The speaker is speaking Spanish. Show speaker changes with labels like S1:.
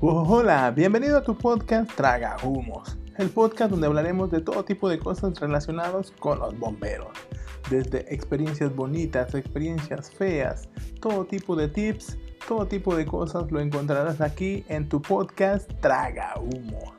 S1: Hola, bienvenido a tu podcast Traga Humos, el podcast donde hablaremos de todo tipo de cosas relacionadas con los bomberos, desde experiencias bonitas, experiencias feas, todo tipo de tips, todo tipo de cosas lo encontrarás aquí en tu podcast Traga Humos.